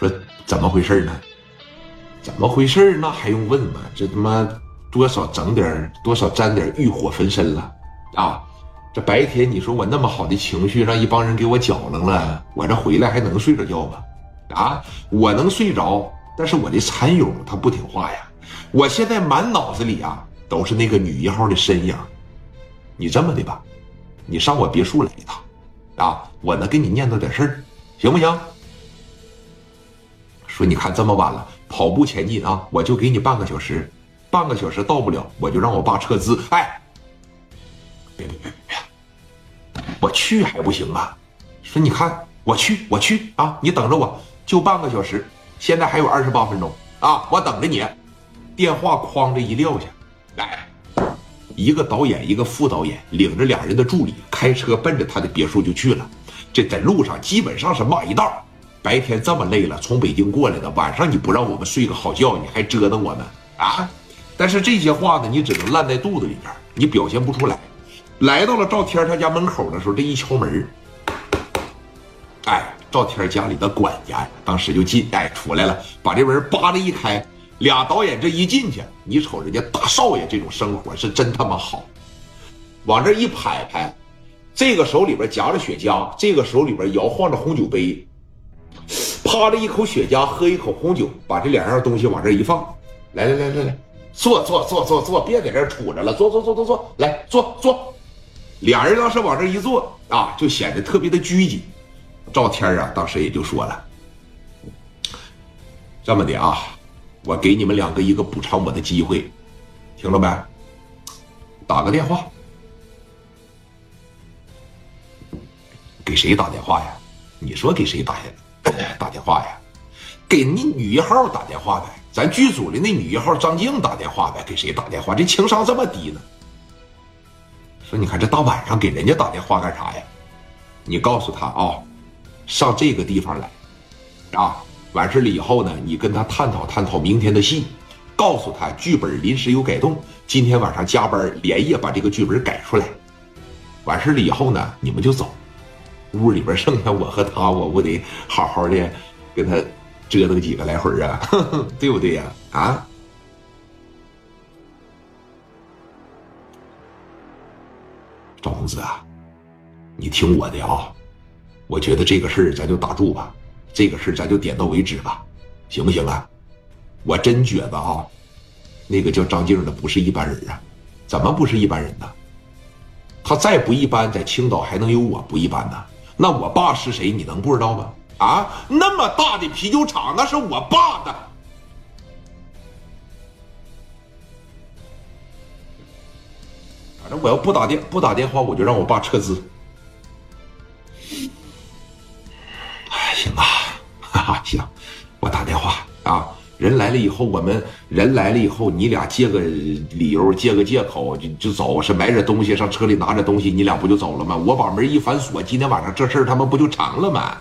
说怎么回事呢？怎么回事？那还用问吗？这他妈多少整点多少沾点欲火焚身了啊！这白天你说我那么好的情绪让一帮人给我搅弄了，我这回来还能睡着觉吗？啊，我能睡着，但是我的蚕蛹它不听话呀！我现在满脑子里啊都是那个女一号的身影。你这么的吧，你上我别墅来一趟，啊，我能给你念叨点事儿，行不行？说你看这么晚了，跑步前进啊，我就给你半个小时，半个小时到不了，我就让我爸撤资。哎，别别别别，我去还不行啊？说你看我去我去啊，你等着我，就半个小时，现在还有二十八分钟啊，我等着你。电话哐的一撂下，哎。一个导演，一个副导演，领着俩人的助理开车奔着他的别墅就去了。这在路上基本上是骂一道。白天这么累了，从北京过来的，晚上你不让我们睡个好觉，你还折腾我们啊？但是这些话呢，你只能烂在肚子里边，你表现不出来。来到了赵天他家门口的时候，这一敲门，哎，赵天家里的管家当时就进，哎，出来了，把这门扒拉一开。俩导演这一进去，你瞅人家大少爷这种生活是真他妈好，往这一拍拍，这个手里边夹着雪茄，这个手里边摇晃着红酒杯，趴着一口雪茄，喝一口红酒，把这两样东西往这一放，来来来来来，坐坐坐坐坐，别在这杵着了，坐坐坐坐坐，来坐坐。俩人当时往这一坐啊，就显得特别的拘谨。赵天啊，当时也就说了，这么的啊。我给你们两个一个补偿我的机会，听了没？打个电话，给谁打电话呀？你说给谁打呀？打电话呀？给你女一号打电话呗，咱剧组的那女一号张静打电话呗，给谁打电话？这情商这么低呢？说你看这大晚上给人家打电话干啥呀？你告诉他啊，上这个地方来，啊。完事了以后呢，你跟他探讨探讨明天的戏，告诉他剧本临时有改动，今天晚上加班连夜把这个剧本改出来。完事了以后呢，你们就走，屋里边剩下我和他，我不得好好的跟他折腾几个来回啊，对不对呀？啊，赵公子啊，你听我的啊，我觉得这个事儿咱就打住吧。这个事儿咱就点到为止吧，行不行啊？我真觉得啊，那个叫张静的不是一般人啊，怎么不是一般人呢？他再不一般，在青岛还能有我不一般呢？那我爸是谁？你能不知道吗？啊，那么大的啤酒厂，那是我爸的。反正我要不打电不打电话，我就让我爸撤资。哎行啊。哈哈行，我打电话！人来了以后，我们人来了以后，你俩借个理由，借个借口就就走，是买点东西上车里拿着东西，你俩不就走了吗？我把门一反锁，今天晚上这事儿他们不就成了吗？